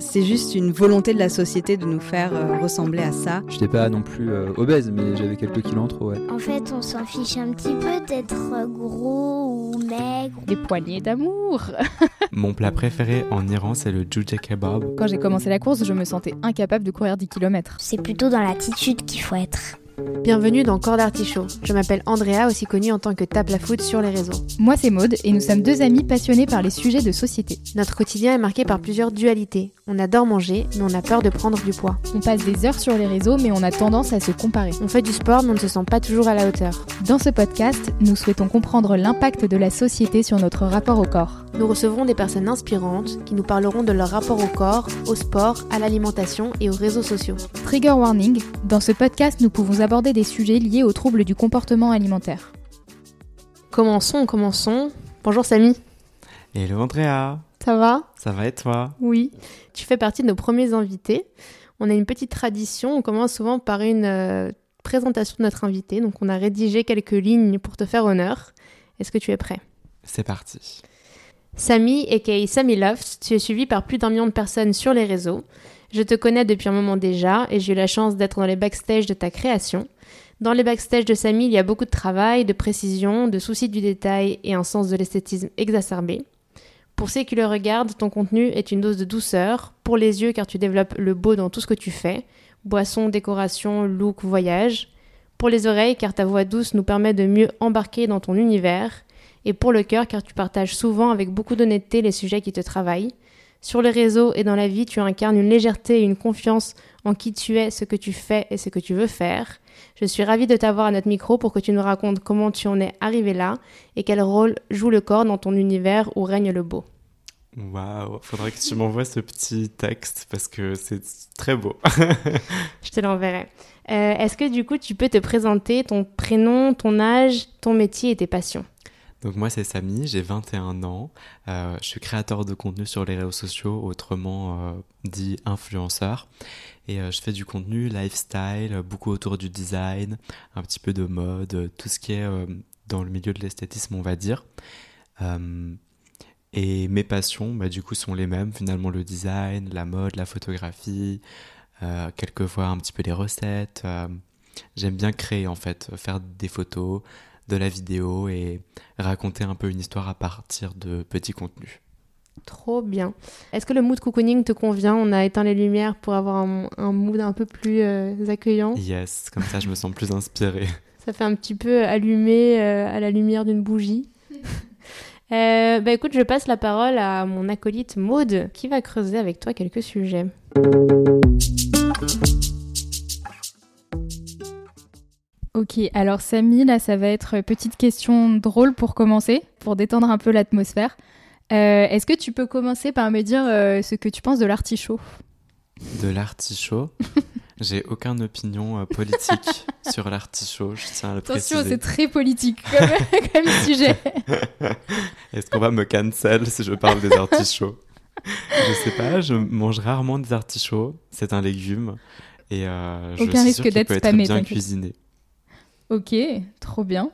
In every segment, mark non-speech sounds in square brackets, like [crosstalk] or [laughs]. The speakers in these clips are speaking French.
c'est juste une volonté de la société de nous faire euh, ressembler à ça. Je n'étais pas non plus euh, obèse, mais j'avais quelques kilos en trop, ouais. En fait, on s'en fiche un petit peu d'être gros ou maigre. Des poignées d'amour. [laughs] Mon plat préféré en Iran, c'est le jujje kebab. Quand j'ai commencé la course, je me sentais incapable de courir 10 km. C'est plutôt dans l'attitude qu'il faut être. Bienvenue dans Corps d'Artichaut. Je m'appelle Andrea, aussi connue en tant que Tape la Foot sur les réseaux. Moi, c'est Maude et nous sommes deux amis passionnés par les sujets de société. Notre quotidien est marqué par plusieurs dualités. On adore manger, mais on a peur de prendre du poids. On passe des heures sur les réseaux, mais on a tendance à se comparer. On fait du sport, mais on ne se sent pas toujours à la hauteur. Dans ce podcast, nous souhaitons comprendre l'impact de la société sur notre rapport au corps. Nous recevrons des personnes inspirantes qui nous parleront de leur rapport au corps, au sport, à l'alimentation et aux réseaux sociaux. Trigger warning, dans ce podcast, nous pouvons aborder des sujets liés aux troubles du comportement alimentaire. Commençons, commençons. Bonjour Samy. Hello Andrea. Ça va? Ça va et toi? Oui. Tu fais partie de nos premiers invités. On a une petite tradition, on commence souvent par une euh, présentation de notre invité. Donc on a rédigé quelques lignes pour te faire honneur. Est-ce que tu es prêt? C'est parti. Samy, aka Sammy Loft, tu es suivi par plus d'un million de personnes sur les réseaux. Je te connais depuis un moment déjà et j'ai eu la chance d'être dans les backstage de ta création. Dans les backstage de Samy, il y a beaucoup de travail, de précision, de soucis du détail et un sens de l'esthétisme exacerbé. Pour ceux qui le regardent, ton contenu est une dose de douceur. Pour les yeux, car tu développes le beau dans tout ce que tu fais. Boisson, décoration, look, voyage. Pour les oreilles, car ta voix douce nous permet de mieux embarquer dans ton univers. Et pour le cœur, car tu partages souvent avec beaucoup d'honnêteté les sujets qui te travaillent. Sur les réseaux et dans la vie, tu incarnes une légèreté et une confiance en qui tu es, ce que tu fais et ce que tu veux faire. Je suis ravie de t'avoir à notre micro pour que tu nous racontes comment tu en es arrivé là et quel rôle joue le corps dans ton univers où règne le beau. Waouh, faudrait que tu m'envoies ce petit texte parce que c'est très beau. [laughs] Je te l'enverrai. Euh, Est-ce que du coup tu peux te présenter ton prénom, ton âge, ton métier et tes passions? Donc moi c'est Samy, j'ai 21 ans, euh, je suis créateur de contenu sur les réseaux sociaux, autrement euh, dit influenceur. Et euh, je fais du contenu lifestyle, beaucoup autour du design, un petit peu de mode, tout ce qui est dans le milieu de l'esthétisme on va dire. Et mes passions, bah, du coup, sont les mêmes. Finalement, le design, la mode, la photographie, quelquefois un petit peu les recettes. J'aime bien créer, en fait, faire des photos, de la vidéo et raconter un peu une histoire à partir de petits contenus. Trop bien. Est-ce que le mood cocooning te convient? On a éteint les lumières pour avoir un, un mood un peu plus euh, accueillant. Yes, comme ça, je me sens plus inspirée. [laughs] Ça fait un petit peu allumé euh, à la lumière d'une bougie. [laughs] Euh, bah écoute, je passe la parole à mon acolyte Maude qui va creuser avec toi quelques sujets. Ok, alors Samy, là, ça va être petite question drôle pour commencer, pour détendre un peu l'atmosphère. Euh, Est-ce que tu peux commencer par me dire euh, ce que tu penses de l'artichaut? De l'artichaut, [laughs] j'ai aucune opinion euh, politique [laughs] sur l'artichaut, je tiens à le Attention, c'est très politique comme, [laughs] comme sujet. Est-ce qu'on va me cancel si je parle des artichauts? Je sais pas, je mange rarement des artichauts. C'est un légume. Et je suis risque d'être peut être spammé, bien cuisiné. Ok, trop bien.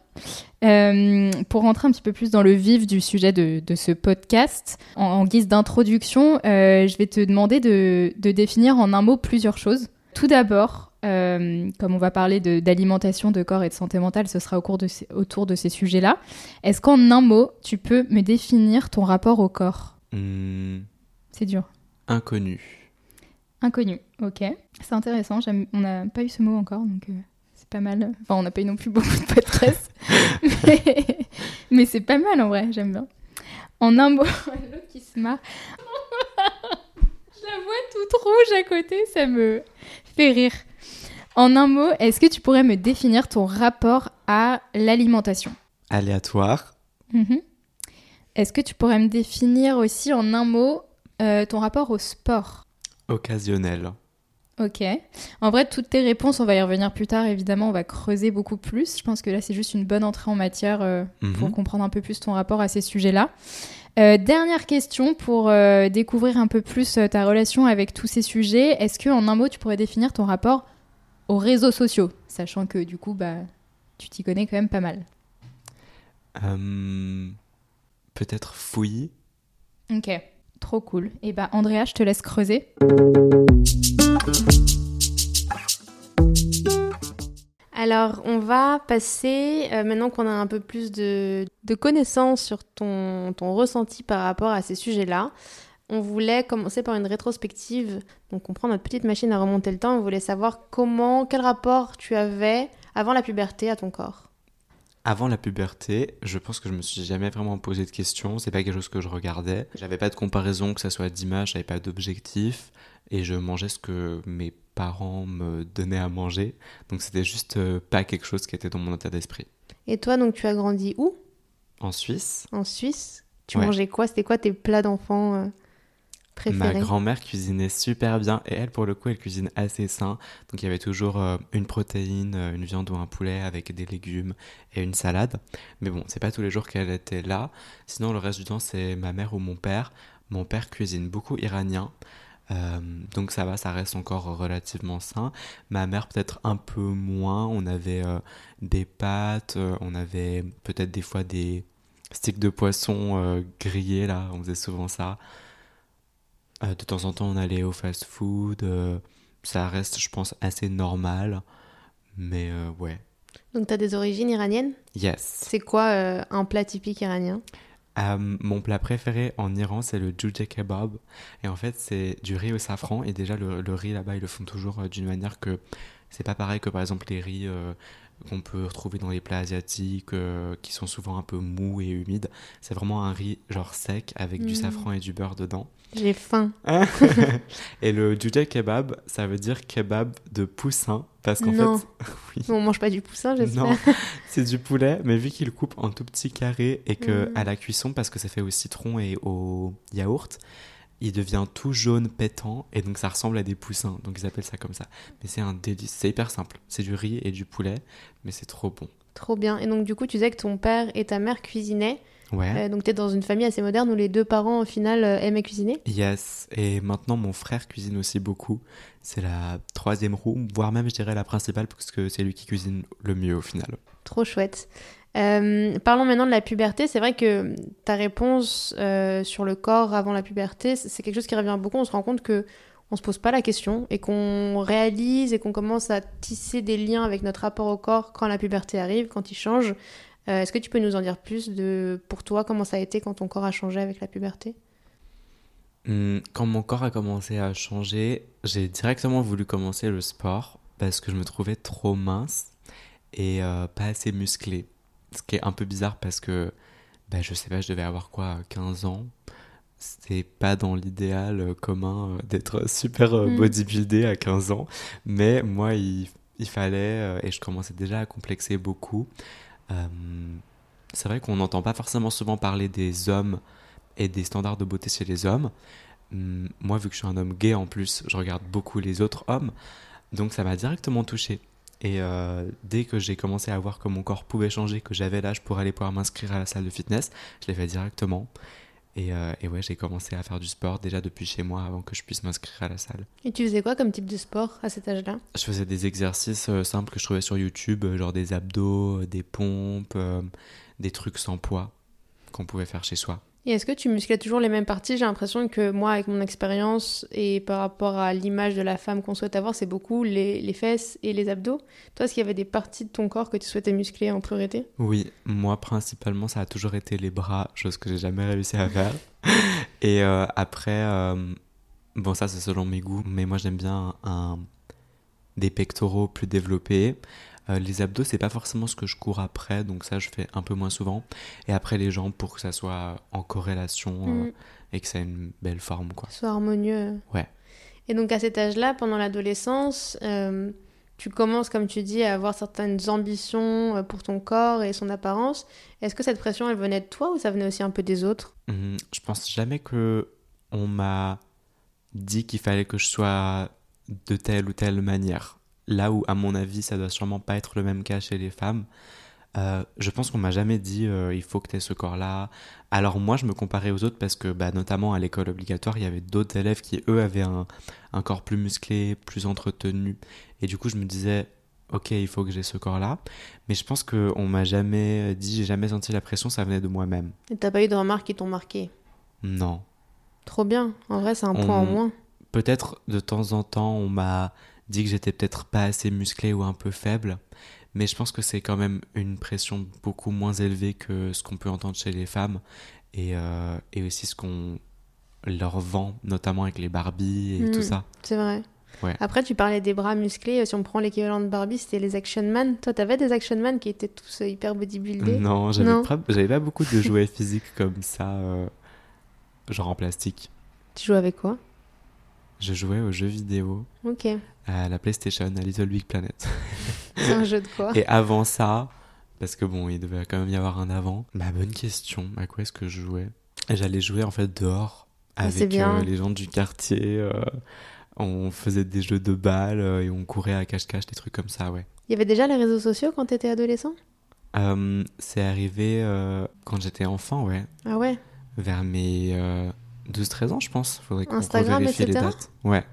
Euh, pour rentrer un petit peu plus dans le vif du sujet de, de ce podcast, en, en guise d'introduction, euh, je vais te demander de, de définir en un mot plusieurs choses. Tout d'abord, euh, comme on va parler d'alimentation, de, corps et de santé mentale, ce sera au cours de ces- autour de ces sujets-là. Est-ce qu'en un mot, tu peux me définir ton rapport au corps? Hmm, C'est dur. inconnu. Inconnu, ok. C'est intéressant, on n'a pas eu ce mot encore, donc c'est pas mal. Enfin, on n'a pas eu non plus beaucoup de podcasts, mais, mais c'est pas mal en vrai, j'aime bien. En un mot, [laughs] l'autre qui se marre. Je la vois toute rouge à côté, ça me fait rire. En un mot, est-ce que tu pourrais me définir ton rapport à l'alimentation? Aléatoire. Mhm. Est-ce que tu pourrais me définir aussi en un mot euh, ton rapport au sport? Occasionnel. Ok. En vrai, toutes tes réponses, on va y revenir plus tard, évidemment, on va creuser beaucoup plus. Je pense que là, c'est juste une bonne entrée en matière euh, pour Mhm. comprendre un peu plus ton rapport à ces sujets-là. Euh, dernière question pour euh, découvrir un peu plus ta relation avec tous ces sujets. Est-ce que en un mot, tu pourrais définir ton rapport aux réseaux sociaux, sachant que du coup, bah, tu t'y connais quand même pas mal. Euh, Peut-être fouillis. Ok. Trop cool. Et bah Andrea, je te laisse creuser. Alors, on va passer, euh, maintenant qu'on a un peu plus de, connaissances sur ton, ton ressenti par rapport à ces sujets-là, on voulait commencer par une rétrospective. Donc, on prend notre petite machine à remonter le temps. On voulait savoir comment, quel rapport tu avais avant la puberté à ton corps. Avant la puberté, je pense que je me suis jamais vraiment posé de questions. C'est pas quelque chose que je regardais. J'avais pas de comparaison, que ça soit d'image, j'avais pas d'objectif. Et je mangeais ce que mes parents me donnaient à manger. Donc c'était juste euh, pas quelque chose qui était dans mon état d'esprit. Et toi, donc, tu as grandi où? En Suisse, En Suisse Tu Ouais. mangeais quoi? C'était quoi tes plats d'enfants euh, ma préférés grand-mère cuisinait super bien. Et elle, pour le coup, elle cuisine assez sain. Donc il y avait toujours euh, une protéine, une viande ou un poulet avec des légumes et une salade. Mais bon, c'est pas tous les jours qu'elle était là. Sinon, le reste du temps, c'est ma mère ou mon père. Mon père cuisine beaucoup iranien. Euh, donc ça va, ça reste encore relativement sain. Ma mère peut-être un peu moins. On avait euh, des pâtes, euh, on avait peut-être des fois des sticks de poisson grillés là, on faisait souvent ça. De temps en temps, on allait au fast-food. ça reste, je pense, assez normal. Mais ouais. Donc, tu as des origines iraniennes? Yes. C'est quoi un plat typique iranien? Euh, mon plat préféré en Iran, c'est le jujé kebab. Et en fait, c'est du riz au safran. Et déjà, le, le riz là-bas, ils le font toujours euh, d'une manière que c'est pas pareil que par exemple les riz euh, qu'on peut retrouver dans les plats asiatiques, euh, qui sont souvent un peu mous et humides. C'est vraiment un riz genre sec avec du Mm. safran et du beurre dedans. J'ai faim. [laughs] et le jujé kebab, ça veut dire kebab de poussin. Parce qu'en fait, [laughs] oui. On mange pas du poussin, j'espère. Non, [laughs] c'est du poulet, mais vu qu'il coupe en tout petits carrés et que Mhm. à la cuisson, parce que c'est fait au citron et au yaourt, il devient tout jaune pétant et donc ça ressemble à des poussins. Donc ils appellent ça comme ça. Mais c'est un délice, c'est hyper simple. C'est du riz et du poulet, mais c'est trop bon. Trop bien. Et donc, du coup, tu disais que ton père et ta mère cuisinaient. Ouais. Euh, donc, tu es dans une famille assez moderne où les deux parents, au final, euh, aimaient cuisiner. Yes, et maintenant mon frère cuisine aussi beaucoup. C'est la troisième roue, voire même je dirais la principale, parce que c'est lui qui cuisine le mieux au final. Trop chouette. Euh, parlons maintenant de la puberté. C'est vrai que ta réponse euh, sur le corps avant la puberté, c'est quelque chose qui revient beaucoup. On se rend compte que on se pose pas la question et qu'on réalise et qu'on commence à tisser des liens avec notre rapport au corps quand la puberté arrive, quand il change. Euh, Est-ce que tu peux nous en dire plus de pour toi comment ça a été quand ton corps a changé avec la puberté? Hum, Quand mon corps a commencé à changer, j'ai directement voulu commencer le sport parce que je me trouvais trop mince et pas assez musclé. Ce qui est un peu bizarre parce que, bah, je sais pas, je devais avoir quoi, 15 ans. C'était pas dans l'idéal euh, commun euh, d'être super euh, Mm. bodybuildé à 15 ans. Mais moi, il, il fallait, et je commençais déjà à complexer beaucoup. Euh, c'est vrai qu'on n'entend pas forcément souvent parler des hommes et des standards de beauté chez les hommes. Hum, Moi, vu que je suis un homme gay en plus, je regarde beaucoup les autres hommes. Donc ça m'a directement touché. Et euh, dès que j'ai commencé à voir que mon corps pouvait changer, que j'avais l'âge pour aller pouvoir m'inscrire à la salle de fitness, je l'ai fait directement. Et, euh, et ouais, j'ai commencé à faire du sport déjà depuis chez moi avant que je puisse m'inscrire à la salle. Et tu faisais quoi comme type de sport à cet âge-là? Je faisais des exercices euh, simples que je trouvais sur YouTube, genre des abdos, des pompes, des trucs sans poids qu'on pouvait faire chez soi. Et est-ce que tu musclais toujours les mêmes parties? J'ai l'impression que moi, avec mon expérience et par rapport à l'image de la femme qu'on souhaite avoir, c'est beaucoup les, les fesses et les abdos. Toi, est-ce qu'il y avait des parties de ton corps que tu souhaitais muscler en priorité? Oui, moi principalement ça a toujours été les bras, chose que j'ai jamais réussi à faire. [laughs] Et euh, après, euh, bon ça c'est selon mes goûts, mais moi j'aime bien un, des pectoraux plus développés. Euh, les abdos c'est pas forcément ce que je cours après, donc ça je fais un peu moins souvent. Et après les jambes pour que ça soit en corrélation euh, Mm. et que ça ait une belle forme quoi. Soit harmonieux. Ouais. Et donc à cet âge-là, pendant l'adolescence, euh, tu commences, comme tu dis, à avoir certaines ambitions pour ton corps et son apparence. Est-ce que cette pression, elle venait de toi ou ça venait aussi un peu des autres? Hum, je pense jamais que on m'a dit qu'il fallait que je sois de telle ou telle manière. Là où, à mon avis, ça doit sûrement pas être le même cas chez les femmes. euh, je pense qu'on m'a jamais dit euh, il faut que tu aies ce corps-là. Alors moi, je me comparais aux autres parce que, bah, notamment à l'école obligatoire, il y avait d'autres élèves qui, eux, avaient un, un corps plus musclé, plus entretenu. Et du coup, je me disais, ok, il faut que j'ai ce corps-là. Mais je pense qu'on m'a jamais dit, j'ai jamais senti la pression, ça venait de moi-même. Et t'as pas eu de remarques qui t'ont marqué? Non. Trop bien. En vrai, c'est un point en moins. Peut-être de temps en temps, on m'a dit que j'étais peut-être pas assez musclé ou un peu faible, mais je pense que c'est quand même une pression beaucoup moins élevée que ce qu'on peut entendre chez les femmes et, euh, et aussi ce qu'on leur vend, notamment avec les Barbie et tout ça. C'est vrai. Ouais. Après, tu parlais des bras musclés. Si on prend l'équivalent de Barbie, c'était les Action Man. Toi, t'avais des Action Man qui étaient tous euh, hyper bodybuildés? Non, j'avais pas, beaucoup de [laughs] jouets physiques comme ça, euh, genre en plastique. Tu joues avec quoi? Je jouais aux jeux vidéo, Ok. à la PlayStation, à Little Big Planet. [laughs] C'est un jeu de quoi Et avant ça, parce que bon, il devait quand même y avoir un avant. Bah, bonne question. À quoi est-ce que je jouais? J'allais jouer en fait dehors Ah, avec euh, les gens du quartier. euh, on faisait des jeux de balles euh, et on courait à cache-cache, des trucs comme ça, ouais. Il y avait déjà les réseaux sociaux quand t'étais adolescent? C'est arrivé quand j'étais enfant, ouais. Ah ouais? Vers mes 12-13 ans, je pense. Faudrait Instagram, revérifie les etc. dates. Ouais.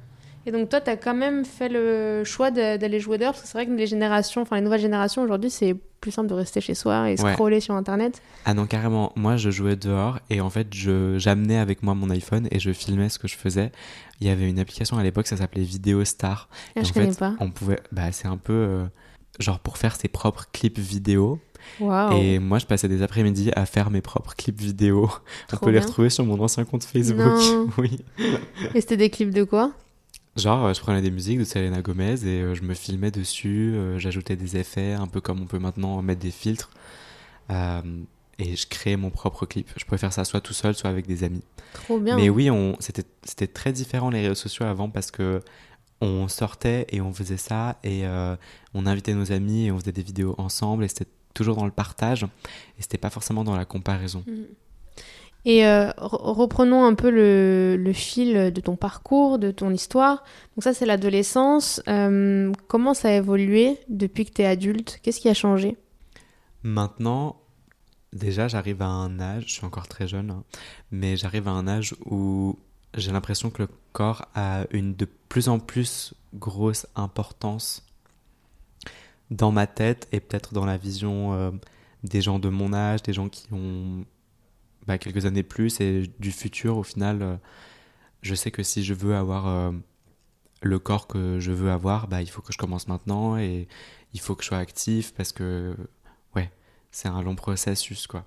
Et donc toi, t'as quand même fait le choix d'aller jouer dehors parce que c'est vrai que les générations, enfin les nouvelles générations aujourd'hui, c'est plus simple de rester chez soi et Ouais. scroller sur Internet. Ah non, carrément. Moi, je jouais dehors et en fait, j'amenais avec moi mon iPhone et je filmais ce que je faisais. Il y avait une application à l'époque, ça s'appelait Vidéo Star. Ah, Et je en connais fait, pas. on pouvait. Bah, c'est un peu. euh, genre pour faire ses propres clips vidéo. Et moi, je passais des après-midi à faire mes propres clips vidéo. [laughs] on peut les retrouver sur mon ancien compte Facebook. Non. [laughs] oui. Et c'était des clips de quoi? Genre, euh, je prenais des musiques de Selena Gomez et euh, je me filmais dessus. euh, J'ajoutais des effets, un peu comme on peut maintenant mettre des filtres. Euh, et je créais mon propre clip. Je pouvais faire ça soit tout seul, soit avec des amis. Trop bien. Mais oui, c'était, c'était très différent les réseaux sociaux avant parce que on sortait et on faisait ça et euh, on invitait nos amis et on faisait des vidéos ensemble et c'était toujours dans le partage et c'était pas forcément dans la comparaison. Et euh, re- reprenons un peu le, le fil de ton parcours, de ton histoire. Donc ça, c'est l'adolescence. Euh, comment ça a évolué depuis que tu es adulte? Qu'est-ce qui a changé? Maintenant, déjà, j'arrive à un âge, je suis encore très jeune, hein, mais j'arrive à un âge où j'ai l'impression que le corps a une de plus en plus grosse importance dans ma tête et peut-être dans la vision euh, des gens de mon âge, des gens qui ont bah, quelques années plus et du futur. Au final, euh, je sais que si je veux avoir euh, le corps que je veux avoir, bah, il faut que je commence maintenant et il faut que je sois actif parce que ouais, c'est un long processus quoi.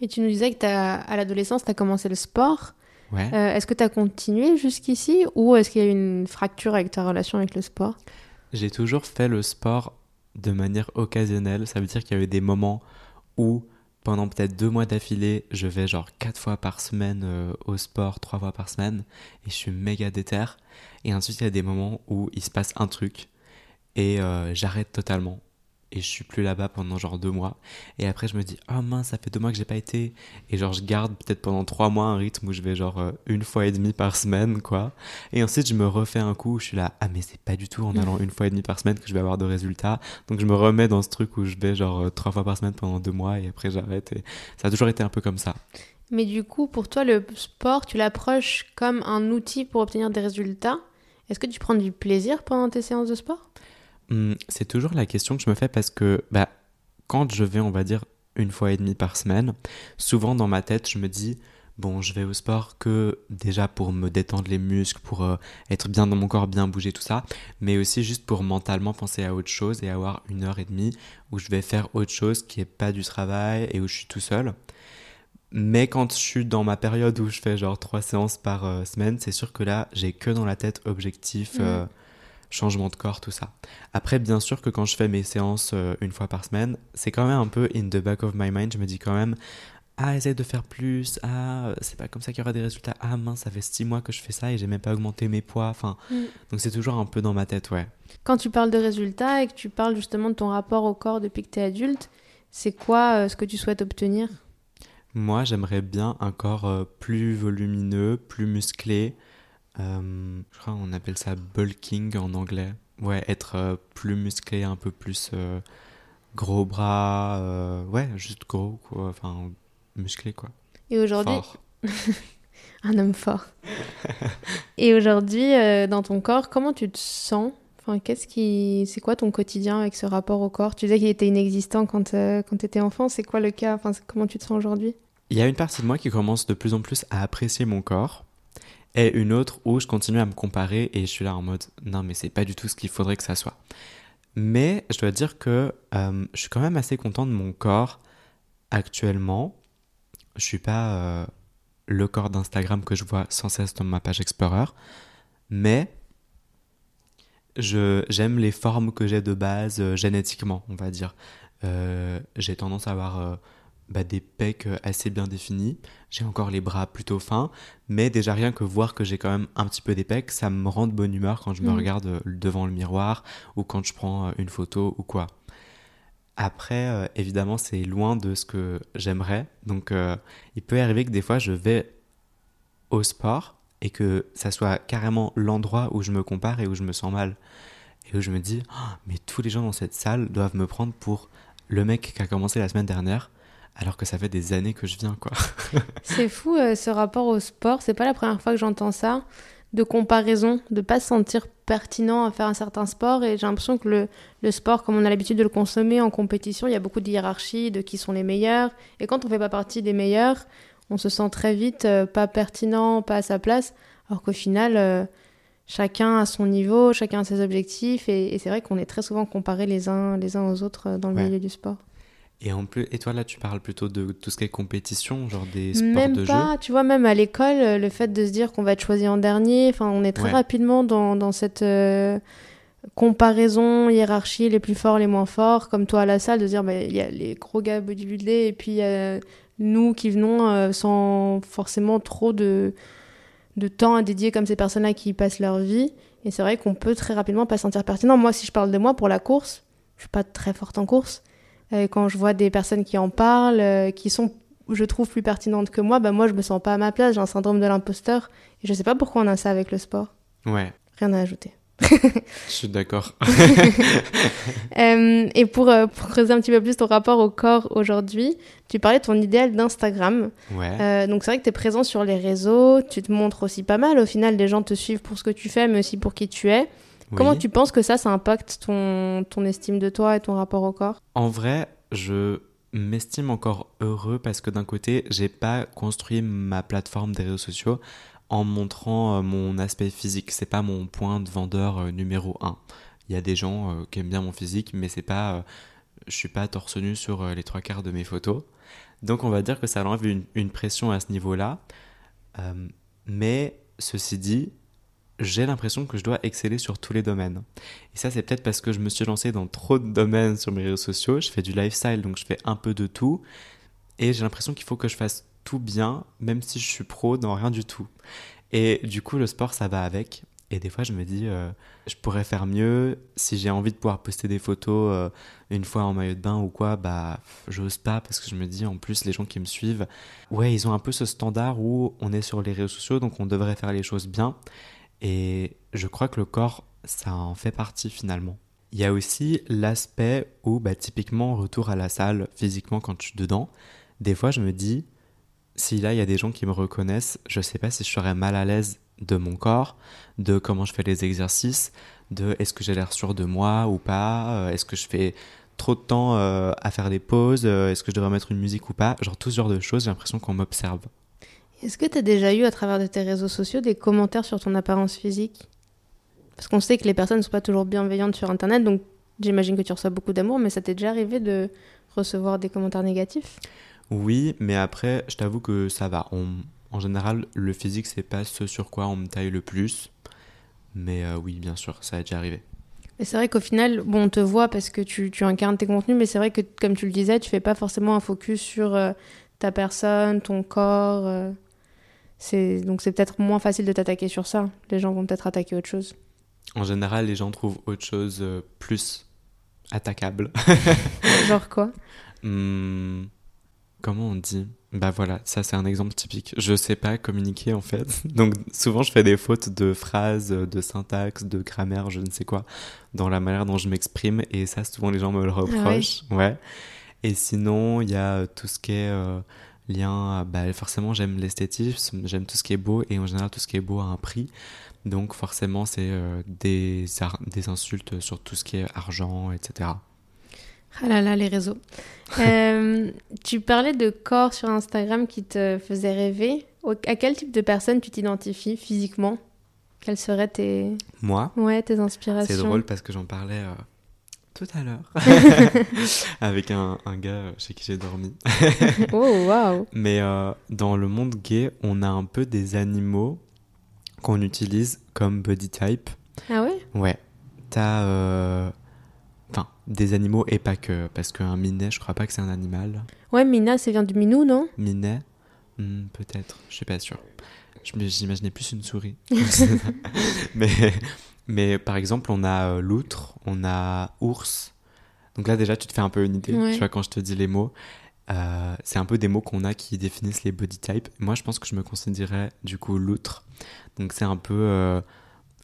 Et tu nous disais que t'as- à l'adolescence, tu as commencé le sport. Ouais. Euh, est-ce que tu as continué jusqu'ici ou est-ce qu'il y a eu une fracture avec ta relation avec le sport? J'ai toujours fait le sport de manière occasionnelle. Ça veut dire qu'il y avait des moments où, pendant peut-être deux mois d'affilée, je vais genre quatre fois par semaine euh, au sport, trois fois par semaine, et je suis méga déter. Et ensuite, il y a des moments où il se passe un truc et euh, j'arrête totalement. Et je suis plus là-bas pendant genre deux mois. Et après, je me dis, ah mince, ça fait deux mois que j'ai pas été. Et genre, je garde peut-être pendant trois mois un rythme où je vais genre euh, une fois et demie par semaine, quoi. Et ensuite, je me refais un coup où je suis là, ah, mais c'est pas du tout en allant une fois et demie par semaine que je vais avoir de résultats. Donc, je me remets dans ce truc où je vais genre euh, trois fois par semaine pendant deux mois et après, j'arrête. Et ça a toujours été un peu comme ça. Mais du coup, pour toi, le sport, tu l'approches comme un outil pour obtenir des résultats. Est-ce que tu prends du plaisir pendant tes séances de sport? C'est toujours la question que je me fais parce que bah, quand je vais, on va dire, une fois et demie par semaine, souvent dans ma tête, je me dis, bon, je vais au sport que déjà pour me détendre les muscles, pour euh, être bien dans mon corps, bien bouger, tout ça, mais aussi juste pour mentalement penser à autre chose et avoir une heure et demie où je vais faire autre chose qui est pas du travail et où je suis tout seul. Mais quand je suis dans ma période où je fais genre trois séances par euh, semaine, c'est sûr que là, j'ai que dans la tête objectif, Mhm. euh, changement de corps, tout ça. Après, bien sûr que quand je fais mes séances euh, une fois par semaine, c'est quand même un peu in the back of my mind. Je me dis quand même, ah, essaye de faire plus. Ah, c'est pas comme ça qu'il y aura des résultats. Ah, mince, ça fait six mois que je fais ça et j'ai même pas augmenté mes poids. Enfin, Mm. donc c'est toujours un peu dans ma tête, ouais. Quand tu parles de résultats et que tu parles justement de ton rapport au corps depuis que tu es adulte, c'est quoi euh, ce que tu souhaites obtenir? Moi, j'aimerais bien un corps euh, plus volumineux, plus musclé. Euh, je crois qu'on appelle ça bulking en anglais. Ouais, être euh, plus musclé, un peu plus euh, gros bras. ouais, juste gros, quoi. Enfin, musclé, quoi. Et aujourd'hui, Fort. [laughs] un homme fort. [laughs] et aujourd'hui, dans ton corps, comment tu te sens? Enfin, qu'est-ce qui, c'est quoi ton quotidien avec ce rapport au corps? Tu disais qu'il était inexistant quand, euh, quand tu étais enfant. C'est quoi le cas? Enfin, comment tu te sens aujourd'hui? Il y a une partie de moi qui commence de plus en plus à apprécier mon corps. Et une autre où je continue à me comparer et je suis là en mode non mais c'est pas du tout ce qu'il faudrait que ça soit. Mais je dois dire que euh, je suis quand même assez content de mon corps actuellement. Je suis pas euh, le corps d'Instagram que je vois sans cesse dans ma page Explorer, mais j'aime les formes que j'ai de base euh, génétiquement, on va dire. j'ai tendance à avoir bah, des pecs assez bien définis. J'ai encore les bras plutôt fins, mais déjà rien que voir que j'ai quand même un petit peu des pecs, ça me rend de bonne humeur quand je me Mhm. regarde euh, devant le miroir ou quand je prends euh, une photo ou quoi. Après, euh, évidemment, c'est loin de ce que j'aimerais. Donc, euh, il peut arriver que des fois, je vais au sport et que ça soit carrément l'endroit où je me compare et où je me sens mal. Et où je me dis, Ah, mais tous les gens dans cette salle doivent me prendre pour le mec qui a commencé la semaine dernière, alors que ça fait des années que je viens, quoi. [laughs] C'est fou euh, ce rapport au sport. C'est pas la première fois que j'entends ça. De comparaison, de pas se sentir pertinent à faire un certain sport. Et j'ai l'impression que le, le sport, comme on a l'habitude de le consommer en compétition, il y a beaucoup de hiérarchie, de qui sont les meilleurs. Et quand on fait pas partie des meilleurs, on se sent très vite euh, pas pertinent, pas à sa place. Alors qu'au final, euh, chacun a son niveau, chacun a ses objectifs. Et, et c'est vrai qu'on est très souvent comparés les uns, les uns aux autres dans le Ouais. milieu du sport. Et en plus, et toi là, tu parles plutôt de tout ce qui est compétition, genre des sports Même de pas, jeu. tu vois, même à l'école, euh, le fait de se dire qu'on va être choisi en dernier, enfin, on est très Ouais. rapidement dans, dans cette euh, comparaison, hiérarchie, les plus forts, les moins forts, comme toi à la salle, de se dire, bah, il y a les gros gars bodybuildés, et puis euh, nous qui venons euh, sans forcément trop de, de temps à dédier comme ces personnes-là qui passent leur vie. Et c'est vrai qu'on peut très rapidement pas se sentir pertinent. Moi, si je parle de moi pour la course, je suis pas très forte en course. Euh, quand je vois des personnes qui en parlent, euh, qui sont, je trouve, plus pertinentes que moi, bah moi, je me sens pas à ma place. J'ai un syndrome de l'imposteur. Et je sais pas pourquoi on a ça avec le sport. Ouais, Rien à ajouter. [laughs] je suis d'accord. [laughs] Euh, et pour, euh, pour creuser un petit peu plus ton rapport au corps aujourd'hui, tu parlais de ton idéal d'Instagram. Ouais. Euh, donc c'est vrai que tu es présent sur les réseaux, tu te montres aussi pas mal. Au final, les gens te suivent pour ce que tu fais, mais aussi pour qui tu es. Comment tu penses que ça, ça impacte ton, ton estime de toi et ton rapport au corps? En vrai, je m'estime encore heureux parce que d'un côté, j'ai pas construit ma plateforme des réseaux sociaux en montrant euh, mon aspect physique. C'est pas mon point de vendeur euh, numéro un. Il y a des gens euh, qui aiment bien mon physique, mais c'est pas, je suis pas torse nu sur les trois quarts de mes photos. Donc on va dire que ça enlève une, une pression à ce niveau-là. Euh, mais ceci dit, j'ai l'impression que je dois exceller sur tous les domaines. Et ça, c'est peut-être parce que je me suis lancé dans trop de domaines sur mes réseaux sociaux. Je fais du lifestyle, donc je fais un peu de tout. Et j'ai l'impression qu'il faut que je fasse tout bien, même si je suis pro dans rien du tout. Et du coup, le sport, ça va avec. Et des fois, je me dis, euh, je pourrais faire mieux. Si j'ai envie de pouvoir poster des photos euh, une fois en maillot de bain ou quoi, bah, j'ose pas parce que je me dis, en plus, les gens qui me suivent, ouais, ils ont un peu ce standard où on est sur les réseaux sociaux, donc on devrait faire les choses bien. Et je crois que le corps, ça en fait partie finalement. Il y a aussi l'aspect où, bah, typiquement, retour à la salle physiquement quand je suis dedans, des fois je me dis, si là il y a des gens qui me reconnaissent, je sais pas si je serais mal à l'aise de mon corps, de comment je fais les exercices, de est-ce que j'ai l'air sûr de moi ou pas, euh, est-ce que je fais trop de temps euh, à faire des pauses, euh, est-ce que je devrais mettre une musique ou pas, genre tout ce genre de choses, j'ai l'impression qu'on m'observe. Est-ce que tu as déjà eu à travers de tes réseaux sociaux des commentaires sur ton apparence physique? Parce qu'on sait que les personnes ne sont pas toujours bienveillantes sur Internet, donc j'imagine que tu reçois beaucoup d'amour, mais ça t'est déjà arrivé de recevoir des commentaires négatifs? Oui, mais après, je t'avoue que ça va. On- en général, le physique, c'est pas ce sur quoi on me taille le plus. Mais euh, oui, bien sûr, ça a déjà arrivé. Et c'est vrai qu'au final, bon, on te voit parce que tu, tu incarnes tes contenus, mais c'est vrai que, comme tu le disais, tu fais pas forcément un focus sur euh, ta personne, ton corps. euh, donc c'est peut-être moins facile de t'attaquer sur ça. Les gens vont peut-être attaquer autre chose. En général, les gens trouvent autre chose euh, plus attaquable. [laughs] Genre quoi? Hmm, comment on dit? Bah voilà, ça c'est un exemple typique. Je sais pas communiquer en fait. [laughs] Donc souvent je fais des fautes de phrases, de syntaxe, de grammaire, je ne sais quoi, dans la manière dont je m'exprime. Et ça, souvent les gens me le reprochent. Ouais. Et sinon, il y a euh, tout ce qui est euh, lien. à- Bah forcément, j'aime l'esthétisme, j'aime tout ce qui est beau. Et en général, tout ce qui est beau a un prix. Donc forcément, c'est euh, des, insultes sur tout ce qui est argent, etc. Ah là là, les réseaux. [laughs] Euh, tu parlais de corps sur Instagram qui te faisait rêver. À quel type de personne tu t'identifies physiquement? Quelles seraient tes, Moi, ouais, tes inspirations c'est drôle parce que j'en parlais euh, tout à l'heure [laughs] [laughs] avec un, un gars chez qui j'ai dormi. [laughs] Oh, waouh Mais euh, dans le monde gay, on a un peu des animaux qu'on utilise comme body type. Ah ouais? Ouais. T'as. euh, Enfin, des animaux et pas que. Parce qu'un minet, je crois pas que c'est un animal. Ouais, Mina, ça vient du minou, non? Minet? Hmm, Peut-être, je suis pas sûr. J'imaginais plus une souris. mais, mais par exemple, on a euh, loutre, on a ours. Donc là, déjà, tu te fais un peu une idée, Ouais. tu vois, quand je te dis les mots. Euh, c'est un peu des mots qu'on a qui définissent les body types. Moi, je pense que je me considérais du coup loutre. Donc c'est un peu euh,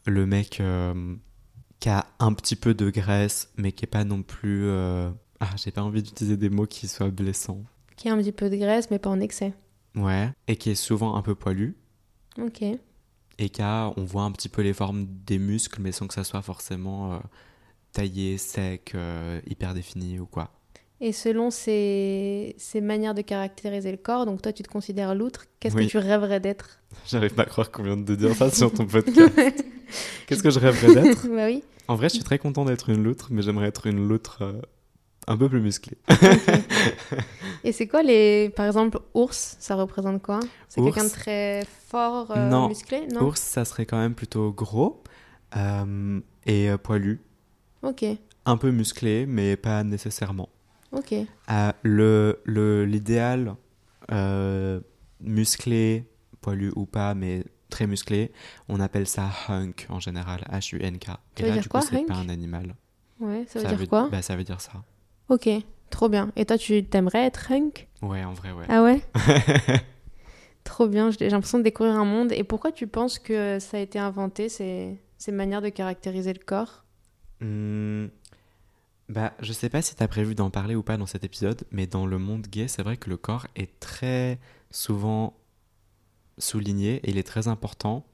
le mec euh, qui a un petit peu de graisse, mais qui est pas non plus. Ah, j'ai pas envie d'utiliser des mots qui soient blessants. Qui a un petit peu de graisse, mais pas en excès. Ouais. Et qui est souvent un peu poilu. Ok. Et qui a, on voit un petit peu les formes des muscles, mais sans que ça soit forcément euh, taillé, sec, euh, hyper défini ou quoi. Et selon ces, ces manières de caractériser le corps, donc toi tu te considères loutre, qu'est-ce Oui. que tu rêverais d'être? [laughs] J'arrive pas à croire qu'on vient de dire ça sur ton [laughs] podcast. Qu'est-ce que je rêverais d'être? [laughs] Bah oui. En vrai, je suis très content d'être une loutre, mais j'aimerais être une loutre euh, un peu plus musclée. [laughs] Et c'est quoi les. Par exemple, ours, ça représente quoi? C'est quelqu'un de très fort, euh, Non. musclé? Non? Ours, ça serait quand même plutôt gros euh, et euh, poilu. Ok, Un peu musclé, mais pas nécessairement. ok. Euh, le le- L'idéal musclé, poilu ou pas, mais très musclé, on appelle ça hunk en général, H-U-N-K. Et veut là, dire du quoi, coup, c'est pas un animal. Ouais, ça veut dire quoi? bah, Ça veut dire ça. Ok, trop bien. Et toi, tu t'aimerais être hunk? Ouais, en vrai, ouais. Ah ouais? [laughs] Trop bien, j'ai l'impression de découvrir un monde. Et pourquoi tu penses que ça a été inventé, ces, ces manières de caractériser le corps? Hmm, bah, je sais pas si t'as prévu d'en parler ou pas dans cet épisode, mais dans le monde gay, c'est vrai que le corps est très souvent souligné et il est très important.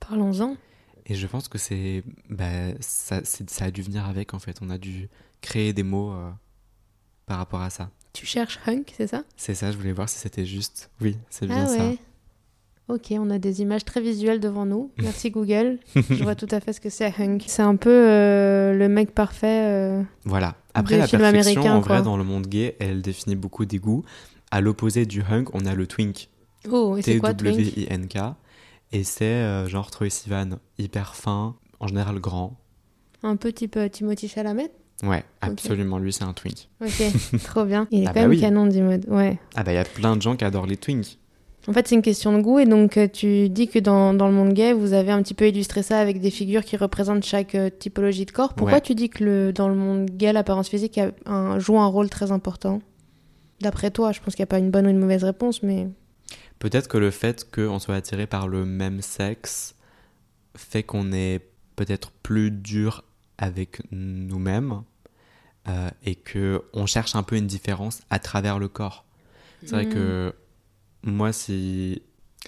Parlons-en. Et je pense que c'est, bah, ça, c'est- ça a dû venir avec en fait. On a dû créer des mots euh, par rapport à ça. Tu cherches hunk, c'est ça? C'est ça, je voulais voir si c'était juste. Oui, c'est Ah bien ça. ouais. Ok, on a des images très visuelles devant nous. [laughs] Merci Google. [laughs] Je vois tout à fait ce que c'est hunk. C'est un peu euh, le mec parfait. euh, Voilà. Après, la perfection, américain, en vrai, quoi. dans le monde gay, elle définit beaucoup des goûts. À l'opposé du hunk, on a le twink. Oh, et c'est quoi Twink? Et c'est euh, genre Troy Sivan, hyper fin, en général grand. Un peu type euh, Timothy Chalamet? Ouais, absolument, lui c'est un twink. Ok, [laughs] trop bien. Il est Ah quand bah même oui. canon, Dimod. Ouais. Ah bah il y a plein de gens qui adorent les twinks. En fait, c'est une question de goût. Et donc, euh, tu dis que dans, dans le monde gay, vous avez un petit peu illustré ça avec des figures qui représentent chaque euh, typologie de corps. Pourquoi Ouais. tu dis que le, dans le monde gay, l'apparence physique a un- joue un rôle très important? D'après toi, je pense qu'il n'y a pas une bonne ou une mauvaise réponse, mais Peut-être que le fait qu'on soit attiré par le même sexe fait qu'on est peut-être plus dur avec nous-mêmes euh, et que on cherche un peu une différence à travers le corps. C'est vrai Mm. que moi, si,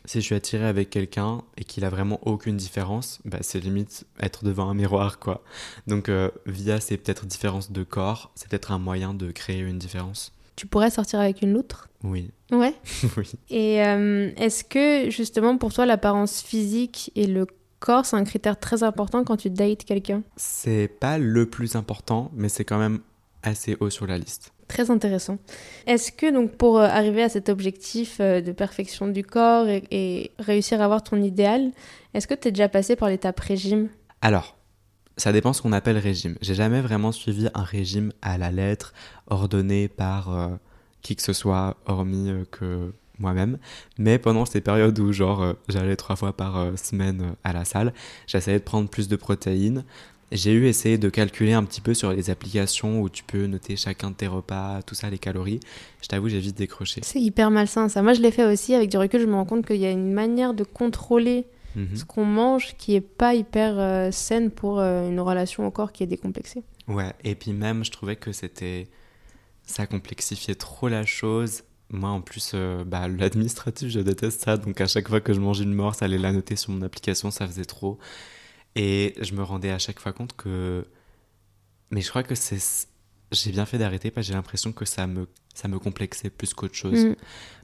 si je suis attiré avec quelqu'un et qu'il a vraiment aucune différence, bah, c'est limite être devant un miroir, quoi. Donc, euh, via ces peut-être différences de corps, c'est peut-être un moyen de créer une différence. tu pourrais sortir avec une loutre? Oui, Ouais. [laughs] oui. Et euh, est-ce que, justement, pour toi, l'apparence physique et le corps, c'est un critère très important quand tu dates quelqu'un C'est pas le plus important, mais c'est quand même assez haut sur la liste. Très intéressant. Est-ce que donc pour euh, arriver à cet objectif euh, de perfection du corps et, et réussir à avoir ton idéal, est-ce que tu es déjà passé par l'étape régime? Alors, ça dépend ce qu'on appelle régime. J'ai jamais vraiment suivi un régime à la lettre, ordonné par euh, qui que ce soit, hormis euh, que moi-même. Mais pendant ces périodes où, genre, euh, j'allais trois fois par euh, semaine euh, à la salle, j'essayais de prendre plus de protéines. J'ai eu essayé de calculer un petit peu sur les applications où tu peux noter chacun de tes repas, tout ça, les calories. Je t'avoue, j'ai vite décroché. C'est hyper malsain ça. Moi je l'ai fait aussi, avec du recul je me rends compte qu'il y a une manière de contrôler Mhm. ce qu'on mange qui est pas hyper euh, saine pour euh, une relation au corps qui est décomplexée. Ouais, et puis même, je trouvais que c'était. Ça complexifiait trop la chose. Moi, en plus, euh, bah, l'administratif, je déteste ça. Donc, à chaque fois que je mangeais une morse, aller la noter sur mon application, ça faisait trop. Et je me rendais à chaque fois compte que. Mais je crois que c'est. J'ai bien fait d'arrêter parce que j'ai l'impression que ça me, ça me complexait plus qu'autre chose. Mm.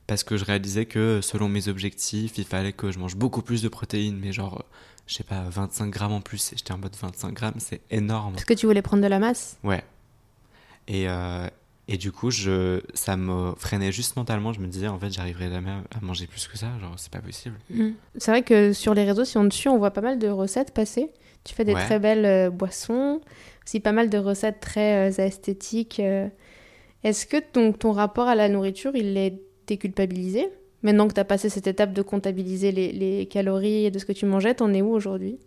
parce que je réalisais que selon mes objectifs, il fallait que je mange beaucoup plus de protéines, mais genre, je sais pas, 25 grammes en plus. J'étais en mode 25 grammes, c'est énorme. Parce que tu voulais prendre de la masse Ouais. Et, euh, et du coup, je, ça me freinait juste mentalement. Je me disais, en fait, j'arriverai jamais à manger plus que ça. Genre, c'est pas possible. Mm. C'est vrai que sur les réseaux, si on dessus, on voit pas mal de recettes passer. Tu fais des Ouais. très belles euh, boissons, aussi pas mal de recettes très euh, esthétiques. euh. Est-ce que ton, ton rapport à la nourriture, il est déculpabilisé? Maintenant que tu as passé cette étape de comptabiliser les, les calories et de ce que tu mangeais, t'en es où aujourd'hui?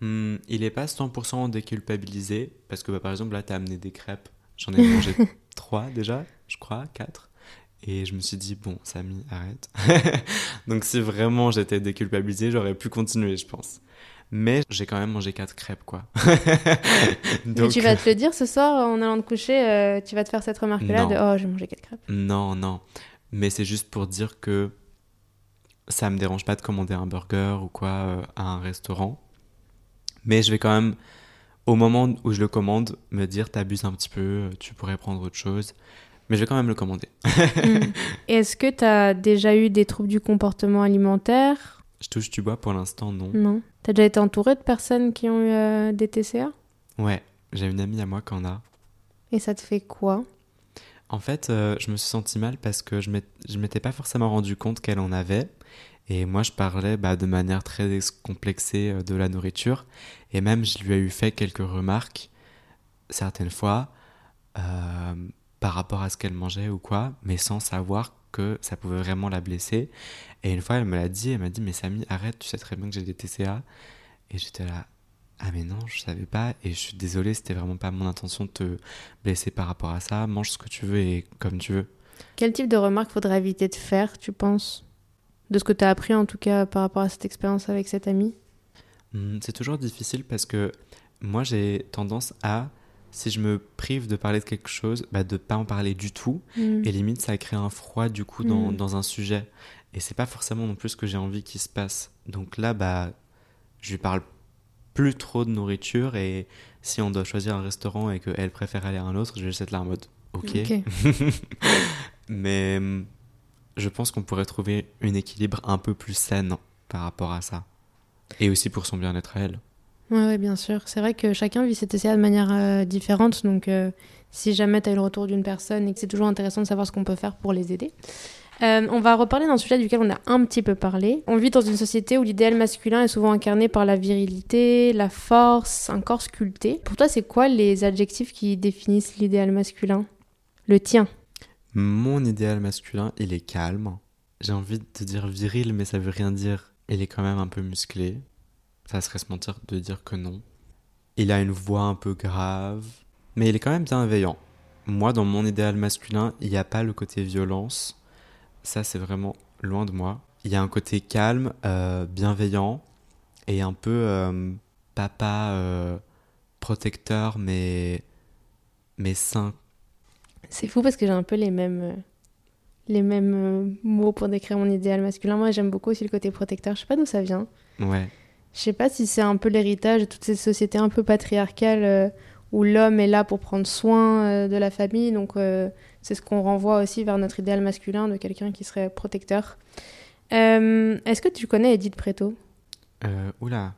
Hmm, il est pas 100% déculpabilisé parce que bah, par exemple là t'as amené des crêpes, j'en ai mangé [laughs] trois déjà, je crois, quatre. Et je me suis dit bon Samy arrête. [laughs] Donc si vraiment j'étais déculpabilisé j'aurais pu continuer je pense. Mais j'ai quand même mangé quatre crêpes quoi. [laughs] Mais Donc, tu vas te le dire ce soir en allant te coucher, euh, tu vas te faire cette remarque-là de Oh, j'ai mangé quatre crêpes. Non, non. Mais c'est juste pour dire que ça me dérange pas de commander un burger ou quoi euh, à un restaurant. Mais je vais quand même, au moment où je le commande, me dire t'abuses un petit peu, tu pourrais prendre autre chose. Mais je vais quand même le commander. [laughs] Mm. Et Est-ce que tu as déjà eu des troubles du comportement alimentaire? Je touche du bois pour l'instant, non. Non. T'as déjà été entouré de personnes qui ont eu euh, des TCA Ouais, j'ai une amie à moi qui en a. Et ça te fait quoi? En fait, euh, je me suis senti mal parce que je m'étais pas forcément rendu compte qu'elle en avait. Et moi, je parlais bah, de manière très décomplexée euh, de la nourriture. Et même, je lui ai eu fait quelques remarques, certaines fois, euh, par rapport à ce qu'elle mangeait ou quoi, mais sans savoir que ça pouvait vraiment la blesser. Et une fois, elle me l'a dit, elle m'a dit, mais Samy, arrête, tu sais très bien que j'ai des TCA. Et j'étais là, ah mais non, je savais pas, et je suis désolée, c'était vraiment pas mon intention de te blesser par rapport à ça. Mange ce que tu veux et comme tu veux. Quel type de remarques faudrait éviter de faire, tu penses? De ce que tu as appris en tout cas par rapport à cette expérience avec cette amie Hmm, C'est toujours difficile parce que moi j'ai tendance à, si je me prive de parler de quelque chose, bah, de pas en parler du tout. Mm. Et limite, ça crée un froid du coup dans, Mm. dans un sujet. Et c'est pas forcément non plus ce que j'ai envie qu'il se passe. Donc là, bah, je lui parle plus trop de nourriture. Et si on doit choisir un restaurant et qu'elle préfère aller à un autre, je vais juste être là en mode ok. Ok. [laughs] Mais je pense qu'on pourrait trouver un équilibre un peu plus sain par rapport à ça. Et aussi pour son bien-être à elle. Ouais, bien sûr. C'est vrai que chacun vit cette TCA de manière euh, différente. Donc, euh, si jamais tu as eu le retour d'une personne et que c'est toujours intéressant de savoir ce qu'on peut faire pour les aider. Euh, on va reparler d'un sujet duquel on a un petit peu parlé. On vit dans une société où l'idéal masculin est souvent incarné par la virilité, la force, un corps sculpté. Pour toi, c'est quoi les adjectifs qui définissent l'idéal masculin? Le tien. Mon idéal masculin, il est calme. J'ai envie de dire viril, mais ça veut rien dire. Il est quand même un peu musclé. Ça serait se mentir de dire que non. Il a une voix un peu grave, mais il est quand même bienveillant. Moi, dans mon idéal masculin, il n'y a pas le côté violence. Ça, c'est vraiment loin de moi. Il y a un côté calme, euh, bienveillant et un peu euh, papa euh, protecteur, mais, mais sain. C'est fou parce que j'ai un peu les mêmes, euh, les mêmes euh, mots pour décrire mon idéal masculin. Moi, j'aime beaucoup aussi le côté protecteur. Je sais pas d'où ça vient. Ouais. Je sais pas si c'est un peu l'héritage de toutes ces sociétés un peu patriarcales euh, où l'homme est là pour prendre soin euh, de la famille. Donc, euh, c'est ce qu'on renvoie aussi vers notre idéal masculin de quelqu'un qui serait protecteur. Est-ce que tu connais Edith Preto oula.